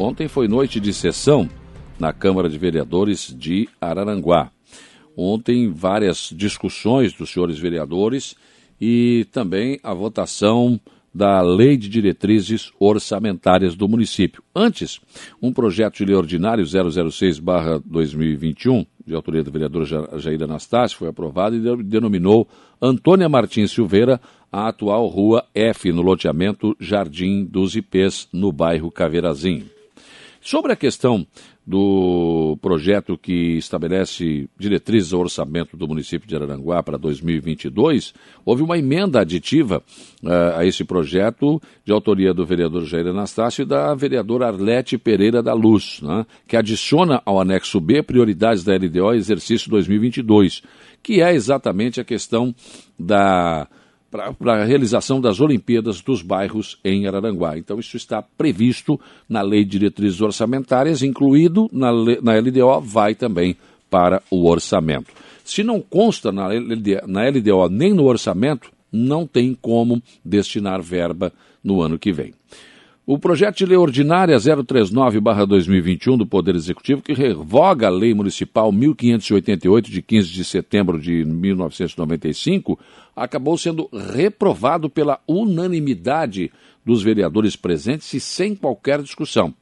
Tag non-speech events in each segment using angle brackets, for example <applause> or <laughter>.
Ontem foi noite de sessão na Câmara de Vereadores de Araranguá. Ontem, várias discussões dos senhores vereadores e também a votação da Lei de Diretrizes Orçamentárias do município. Antes, um projeto de lei ordinário 006-2021, de autoria do vereador Jair Anastácio, foi aprovado e denominou Antônia Martins Silveira a atual Rua F, no loteamento Jardim dos Ipês, no bairro Caveirazinho. Sobre a questão do projeto que estabelece diretrizes ao orçamento do município de Araranguá para 2022, houve uma emenda aditiva uh, a esse projeto de autoria do vereador Jair Anastácio e da vereadora Arlete Pereira da Luz, né, que adiciona ao anexo B prioridades da LDO exercício 2022, que é exatamente a questão da para a realização das Olimpíadas dos bairros em Araranguá. Então, isso está previsto na Lei de Diretrizes Orçamentárias, incluído na, na LDO, vai também para o orçamento. Se não consta na LDO, na LDO nem no orçamento, não tem como destinar verba no ano que vem. O projeto de lei ordinária 039-2021 do Poder Executivo, que revoga a Lei Municipal 1588, de 15 de setembro de 1995, acabou sendo reprovado pela unanimidade dos vereadores presentes e sem qualquer discussão.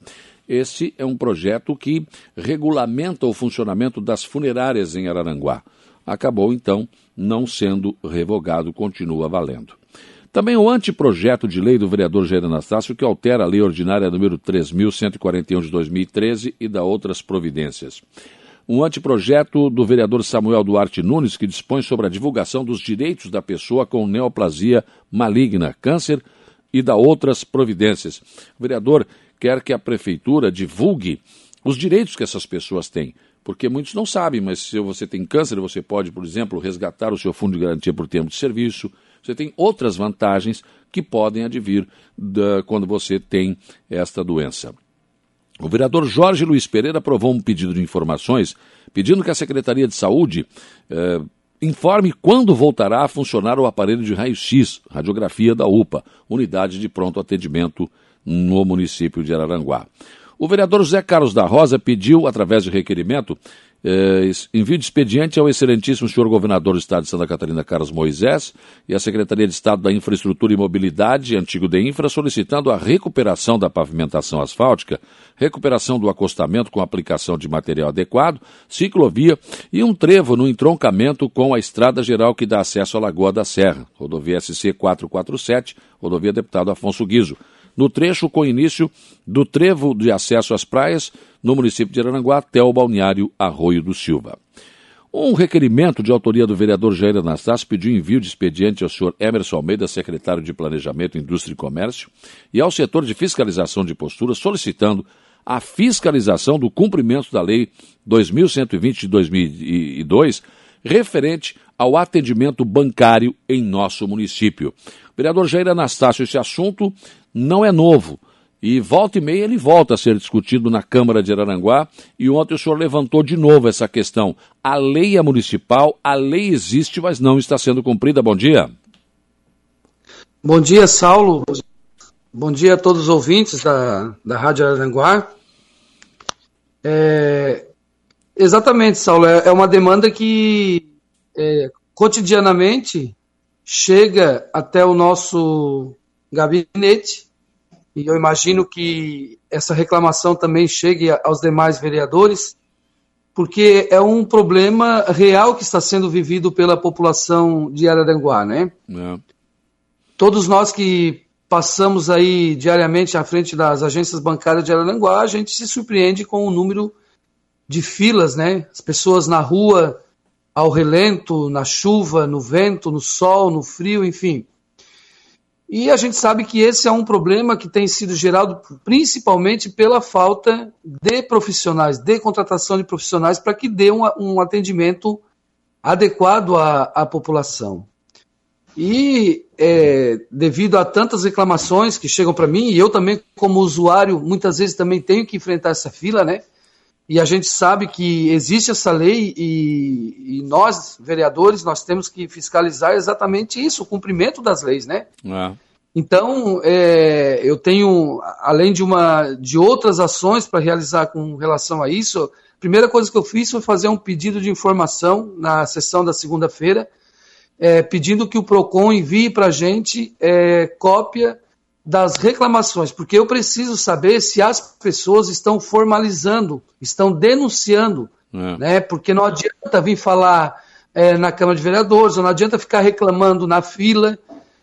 Esse é um projeto que regulamenta o funcionamento das funerárias em Araranguá. Acabou, então, não sendo revogado, continua valendo. Também o anteprojeto de lei do vereador Jair Anastácio, que altera a lei ordinária número 3.141 de 2013 e dá outras providências. Um anteprojeto do vereador Samuel Duarte Nunes, que dispõe sobre a divulgação dos direitos da pessoa com neoplasia maligna, câncer e dá outras providências. O vereador quer que a prefeitura divulgue os direitos que essas pessoas têm porque muitos não sabem, mas se você tem câncer, você pode, por exemplo, resgatar o seu fundo de garantia por tempo de serviço, você tem outras vantagens que podem advir da, quando você tem esta doença. O vereador Jorge Luiz Pereira aprovou um pedido de informações pedindo que a Secretaria de Saúde eh, informe quando voltará a funcionar o aparelho de raio-x, radiografia da UPA, unidade de pronto atendimento no município de Araranguá. O vereador José Carlos da Rosa pediu, através de requerimento, eh, envio de expediente ao excelentíssimo senhor governador do Estado de Santa Catarina, Carlos Moisés, e à Secretaria de Estado da Infraestrutura e Mobilidade, antigo DEINFRA, solicitando a recuperação da pavimentação asfáltica, recuperação do acostamento com aplicação de material adequado, ciclovia e um trevo no entroncamento com a estrada geral que dá acesso à Lagoa da Serra, rodovia SC 447, rodovia deputado Afonso Guizo no trecho com início do trevo de acesso às praias, no município de Aranguá, até o balneário Arroio do Silva. Um requerimento de autoria do vereador Jair Anastácio pediu envio de expediente ao senhor Emerson Almeida, secretário de Planejamento, Indústria e Comércio, e ao setor de fiscalização de postura, solicitando a fiscalização do cumprimento da Lei 2120 de 2002, referente ao atendimento bancário em nosso município. Vereador Jair Anastácio, esse assunto não é novo. E volta e meia ele volta a ser discutido na Câmara de Araranguá. E ontem o senhor levantou de novo essa questão. A lei é municipal, a lei existe, mas não está sendo cumprida. Bom dia. Bom dia, Saulo. Bom dia a todos os ouvintes da, da Rádio Araranguá. É, exatamente, Saulo. É, é uma demanda que é, cotidianamente chega até o nosso gabinete e eu imagino que essa reclamação também chegue aos demais vereadores, porque é um problema real que está sendo vivido pela população de Araranguá, né? É. Todos nós que passamos aí diariamente à frente das agências bancárias de Araranguá, a gente se surpreende com o número de filas, né? As pessoas na rua, ao relento, na chuva, no vento, no sol, no frio, enfim. E a gente sabe que esse é um problema que tem sido gerado principalmente pela falta de profissionais, de contratação de profissionais para que dê um, um atendimento adequado à, à população. E é, devido a tantas reclamações que chegam para mim, e eu também, como usuário, muitas vezes também tenho que enfrentar essa fila, né? E a gente sabe que existe essa lei e, e nós, vereadores, nós temos que fiscalizar exatamente isso, o cumprimento das leis, né? É. Então, é, eu tenho, além de, uma, de outras ações para realizar com relação a isso, a primeira coisa que eu fiz foi fazer um pedido de informação na sessão da segunda-feira, é, pedindo que o PROCON envie para a gente é, cópia das reclamações, porque eu preciso saber se as pessoas estão formalizando, estão denunciando, é. né? Porque não adianta vir falar é, na Câmara de Vereadores, não adianta ficar reclamando na fila.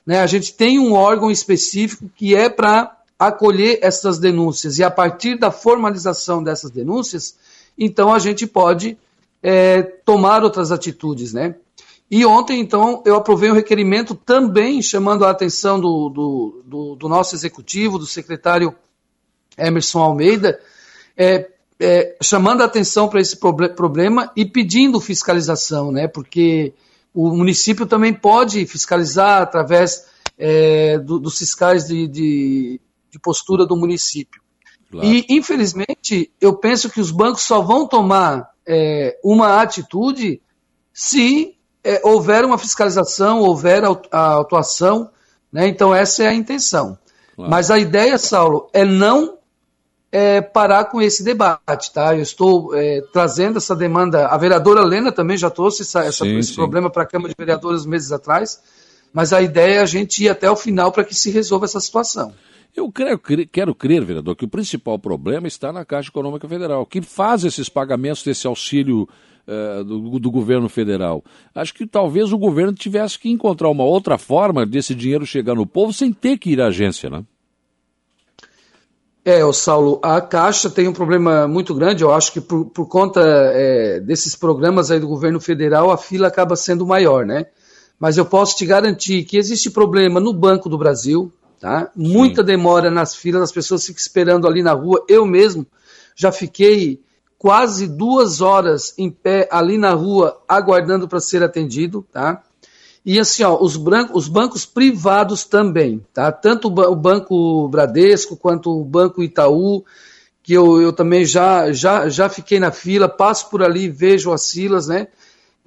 Né? A gente tem um órgão específico que é para acolher essas denúncias, e a partir da formalização dessas denúncias, então a gente pode é, tomar outras atitudes, né? E ontem, então, eu aprovei um requerimento também chamando a atenção do, do, do, do nosso executivo, do secretário Emerson Almeida, é, é, chamando a atenção para esse problema e pedindo fiscalização, né? Porque o município também pode fiscalizar através é, do, dos fiscais de, de, de, postura do município. Claro. E, infelizmente, eu penso que os bancos só vão tomar é, uma atitude se é, houver uma fiscalização, houver a atuação, né? Então, essa é a intenção. Claro. Mas a ideia, Saulo, é não é, parar com esse debate, tá? Eu estou é, trazendo essa demanda. A vereadora Lena também já trouxe essa, essa, sim, esse sim. problema para a Câmara de Vereadores meses atrás, mas a ideia é a gente ir até o final para que se resolva essa situação. Eu quero, quero crer, vereador, que o principal problema está na Caixa Econômica Federal, que faz esses pagamentos desse auxílio uh, do, do, governo federal. Acho que talvez o governo tivesse que encontrar uma outra forma desse dinheiro chegar no povo sem ter que ir à agência, né? É, o Saulo, a Caixa tem um problema muito grande. Eu acho que por, por conta é, desses programas aí do governo federal, a fila acaba sendo maior, né? Mas eu posso te garantir que existe problema no Banco do Brasil, tá? Muita demora nas filas, as pessoas ficam esperando ali na rua. Eu mesmo já fiquei quase duas horas em pé ali na rua aguardando para ser atendido, tá? E assim, ó, os, brancos, os bancos privados também, tá? Tanto o Banco Bradesco quanto o Banco Itaú, que eu, eu também já, já, já fiquei na fila, passo por ali, vejo as filas, né?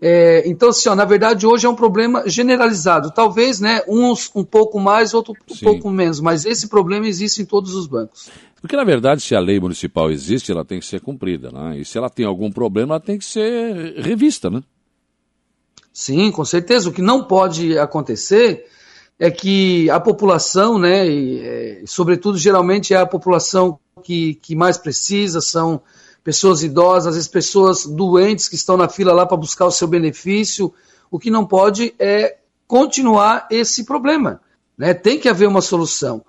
É, então, assim, ó, na verdade, hoje é um problema generalizado. Talvez, né, uns um pouco mais, outro um Sim. pouco menos, mas esse problema existe em todos os bancos. Porque, na verdade, se a lei municipal existe, ela tem que ser cumprida, né? E se ela tem algum problema, ela tem que ser revista, né? Sim, com certeza. O que não pode acontecer é que a população, né, e, é, sobretudo geralmente é a população que, que mais precisa, são pessoas idosas, às vezes pessoas doentes que estão na fila lá para buscar o seu benefício. O que não pode é continuar esse problema. Né? Tem que haver uma solução.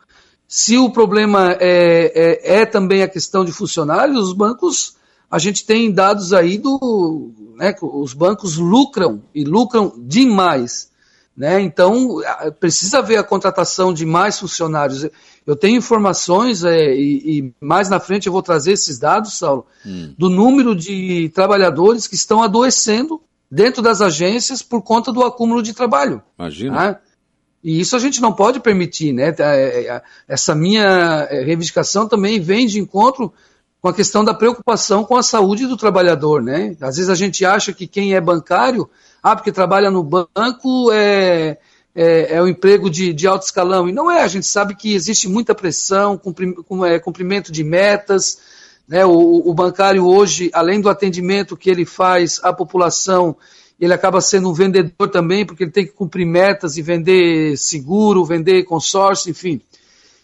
Se o problema é, é, é também a questão de funcionários, os bancos a gente tem dados aí do. Né, os bancos lucram e lucram demais. Né? Então, precisa haver a contratação de mais funcionários. Eu tenho informações, é, e, e, mais na frente eu vou trazer esses dados, Saulo, hum. do número de trabalhadores que estão adoecendo dentro das agências por conta do acúmulo de trabalho. Imagina. Tá? E isso a gente não pode permitir, né? É, é, essa minha reivindicação também vem de encontro com a questão da preocupação com a saúde do trabalhador, né? Às vezes a gente acha que quem é bancário, ah, porque trabalha no banco é, é, é o emprego de, de alto escalão. E não é, a gente sabe que existe muita pressão, é, cumprimento de metas, né? O, o bancário hoje, além do atendimento que ele faz à população, ele acaba sendo um vendedor também, porque ele tem que cumprir metas e vender seguro, vender consórcio, enfim.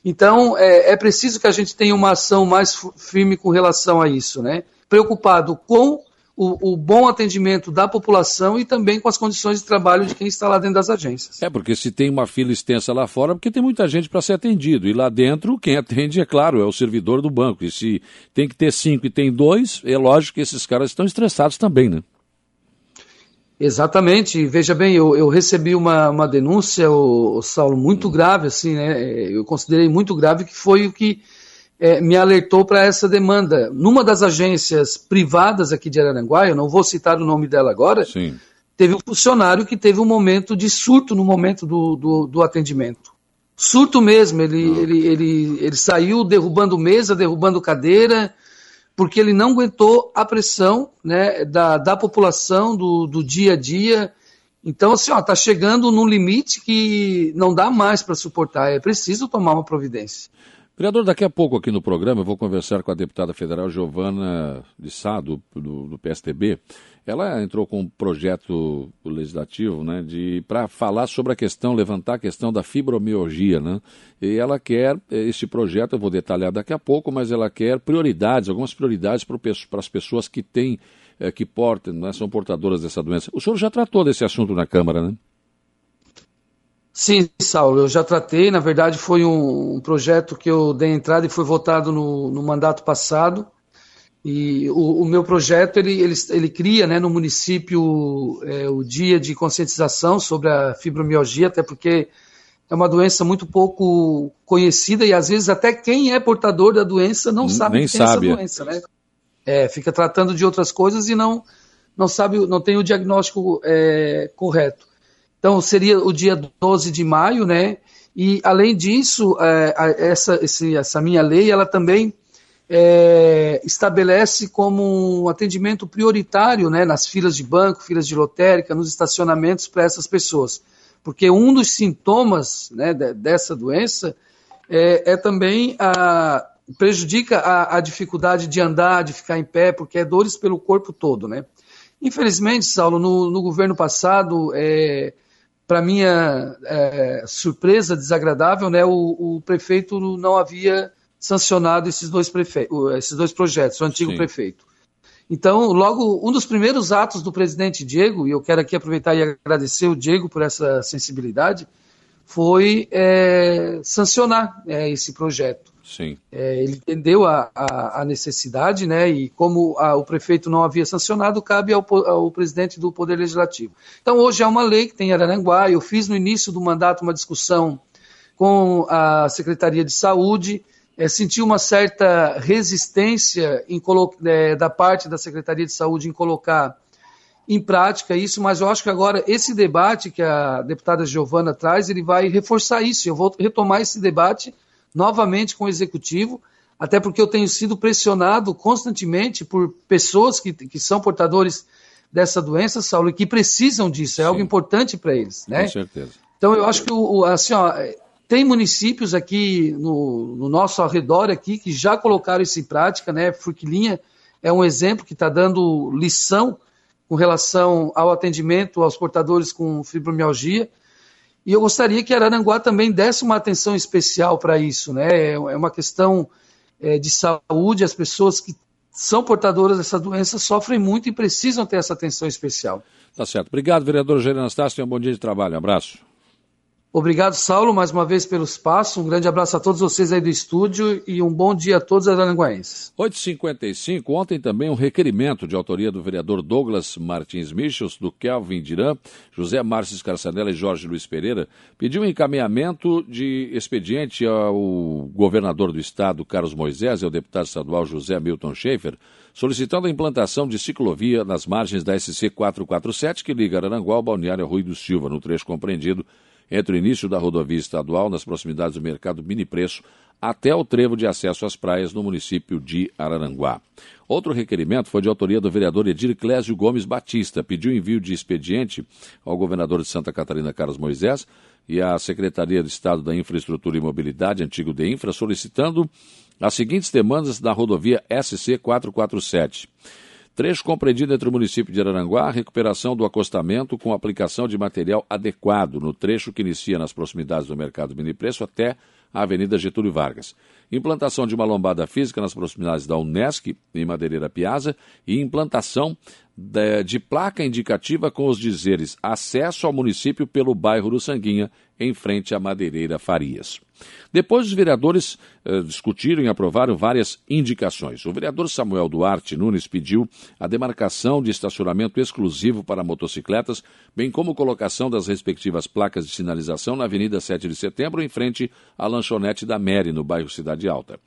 Então, é, é preciso que a gente tenha uma ação mais firme com relação a isso, né? Preocupado com o, o, bom atendimento da população e também com as condições de trabalho de quem está lá dentro das agências. É, porque se tem uma fila extensa lá fora, porque tem muita gente para ser atendido. E lá dentro, quem <laughs> atende, é claro, é o servidor do banco. E se tem que ter cinco e tem dois, é lógico que esses caras estão estressados também, né? Exatamente. Veja bem, eu, eu recebi uma, uma denúncia, o, o, Saulo, muito grave, assim, né? Eu considerei muito grave, que foi o que é, me alertou para essa demanda. Numa das agências privadas aqui de Araranguá, eu não vou citar o nome dela agora, Sim. teve um funcionário que teve um momento de surto no momento do, do, do atendimento. Surto mesmo, ele, ah. ele, ele, ele saiu derrubando mesa, derrubando cadeira, porque ele não aguentou a pressão né, da, da população, do, do dia a dia, Então, assim, ó, tá chegando num limite que não dá mais para suportar, é preciso tomar uma providência. Vereador, daqui a pouco aqui no programa eu vou conversar com a deputada federal Giovana de Sado, do, do PSTB. Ela entrou com um projeto legislativo né, para falar sobre a questão, levantar a questão da fibromialgia. Né? E ela quer, esse projeto, eu vou detalhar daqui a pouco, mas ela quer prioridades, algumas prioridades para as pessoas que têm, é, que portam, né, são portadoras dessa doença. O senhor já tratou desse assunto na Câmara, né? Sim, Saulo, eu já tratei. Na verdade, foi um, um projeto que eu dei entrada e foi votado no, no mandato passado. E o, o, meu projeto ele, ele, ele cria né, no município é, o dia de conscientização sobre a fibromialgia, até porque é uma doença muito pouco conhecida e às vezes até quem é portador da doença não sabe Nem que tem sabe. essa doença, né? É, fica tratando de outras coisas e não não sabe, não tem o diagnóstico é, correto. Então, seria o dia 12 de maio, né? E, além disso, é, essa, esse, essa minha lei, ela também é, estabelece como um atendimento prioritário né, nas filas de banco, filas de lotérica, nos estacionamentos para essas pessoas. Porque um dos sintomas né, dessa doença é, é também a, prejudica a, a, dificuldade de andar, de ficar em pé, porque é dores pelo corpo todo, né? Infelizmente, Saulo, no, no governo passado, é, para minha é, surpresa desagradável, né, o, o, prefeito não havia sancionado esses dois, esses dois projetos, o antigo Sim. prefeito. Então, logo, um dos primeiros atos do presidente Diego, e eu quero aqui aproveitar e agradecer o Diego por essa sensibilidade, foi é, sancionar é, esse projeto. Sim. É, ele entendeu a, a, a, necessidade, né? E como a, o prefeito não havia sancionado, cabe ao, ao, presidente do Poder Legislativo. Então, hoje é uma lei que tem em Araranguá. Eu fiz no início do mandato uma discussão com a Secretaria de Saúde. É, senti uma certa resistência em, é, da parte da Secretaria de Saúde em colocar em prática isso, mas eu acho que agora esse debate que a deputada Giovana traz, ele vai reforçar isso. Eu vou retomar esse debate novamente com o executivo, até porque eu tenho sido pressionado constantemente por pessoas que, que são portadores dessa doença, Saulo, e que precisam disso, é Sim. algo importante para eles. Né? Com certeza. Então eu acho que o, assim, ó, tem municípios aqui no, no, nosso arredor aqui que já colocaram isso em prática, né? Furquilinha é um exemplo que está dando lição com relação ao atendimento aos portadores com fibromialgia. E eu gostaria que Araranguá também desse uma atenção especial para isso. Né? É, é uma questão é, de saúde, as pessoas que são portadoras dessa doença sofrem muito e precisam ter essa atenção especial. Tá certo. Obrigado, vereador Jair Anastácio. Tenha um bom dia de trabalho. Um abraço. Obrigado, Saulo, mais uma vez pelo espaço. Um grande abraço a todos vocês aí do estúdio e um bom dia a todos os aranguaenses. 8h55, ontem também um requerimento de autoria do vereador Douglas Martins Michels, do Kelvin Dirã, José Márcio Carçanella e Jorge Luiz Pereira, pediu um encaminhamento de expediente ao governador do estado, Carlos Moisés, e ao deputado estadual José Milton Schaefer, solicitando a implantação de ciclovia nas margens da SC 447, que liga Aranguá ao balneário Rui do Silva, no trecho compreendido entre o início da rodovia estadual, nas proximidades do mercado Mini Preço, até o trevo de acesso às praias no município de Araranguá. Outro requerimento foi de autoria do vereador Edir Clésio Gomes Batista. Pediu envio de expediente ao governador de Santa Catarina, Carlos Moisés, e à Secretaria de Estado da Infraestrutura e Mobilidade, antigo DEINFRA, solicitando as seguintes demandas da rodovia SC 447 Trecho compreendido entre o município de Araranguá, recuperação do acostamento com aplicação de material adequado no trecho que inicia nas proximidades do mercado Mini Preço até a Avenida Getúlio Vargas. Implantação de uma lombada física nas proximidades da Unesc, em Madeireira Piazza, e implantação de, placa indicativa com os dizeres acesso ao município pelo bairro do Sanguinha, em frente à Madeireira Farias. Depois, os vereadores eh, discutiram e aprovaram várias indicações. O vereador Samuel Duarte Nunes pediu a demarcação de estacionamento exclusivo para motocicletas, bem como colocação das respectivas placas de sinalização na Avenida 7 de Setembro, em frente à lanchonete da Mary, no bairro Cidade Alta.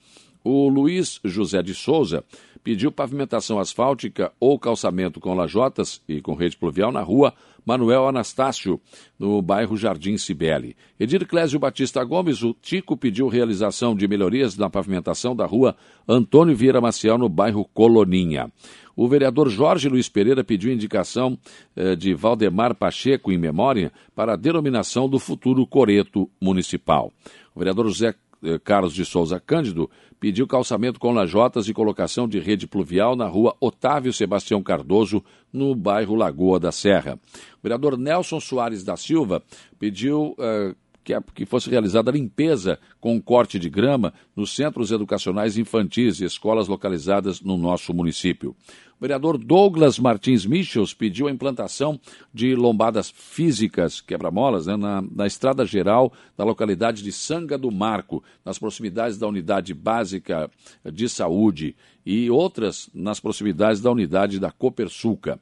O Luiz José de Souza pediu pavimentação asfáltica ou calçamento com lajotas e com rede pluvial na rua Manuel Anastácio, no bairro Jardim Cibele. Edir Clésio Batista Gomes, o Tico pediu realização de melhorias na pavimentação da rua Antônio Vieira Maciel, no bairro Coloninha. O vereador Jorge Luiz Pereira pediu indicação eh, de Valdemar Pacheco em memória para a denominação do futuro coreto municipal. O vereador José Carlos de Souza Cândido pediu calçamento com lajotas e colocação de rede pluvial na rua Otávio Sebastião Cardoso, no bairro Lagoa da Serra. O vereador Nelson Soares da Silva pediu uh, que, que fosse realizada a limpeza com corte de grama nos centros educacionais infantis e escolas localizadas no nosso município. O vereador Douglas Martins Michels pediu a implantação de lombadas físicas, quebra-molas, né, na, na estrada geral da localidade de Sanga do Marco, nas proximidades da unidade básica de saúde e outras nas proximidades da unidade da Copersuca.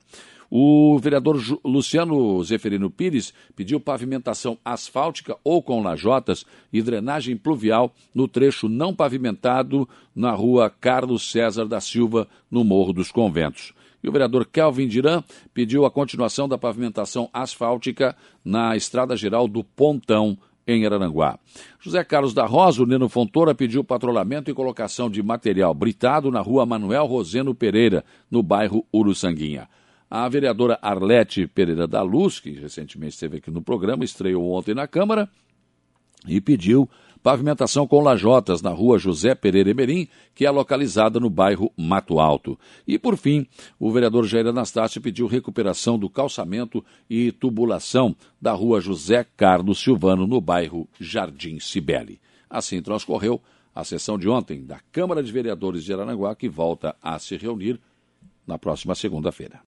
O vereador Luciano Zeferino Pires pediu pavimentação asfáltica ou com lajotas e drenagem pluvial no trecho não pavimentado na rua Carlos César da Silva, no Morro dos Conventos. E o vereador Kelvin Diran pediu a continuação da pavimentação asfáltica na Estrada Geral do Pontão, em Araranguá. José Carlos da Rosa, o Neno Fontoura, pediu patrulhamento e colocação de material britado na rua Manuel Roseno Pereira, no bairro Uruçanguinha. A vereadora Arlete Pereira da Luz, que recentemente esteve aqui no programa, estreou ontem na Câmara e pediu pavimentação com lajotas na rua José Pereira Emerim, que é localizada no bairro Mato Alto. E, por fim, o vereador Jair Anastácio pediu recuperação do calçamento e tubulação da rua José Carlos Silvano, no bairro Jardim Cibele. Assim transcorreu a sessão de ontem da Câmara de Vereadores de Aranaguá, que volta a se reunir na próxima segunda-feira.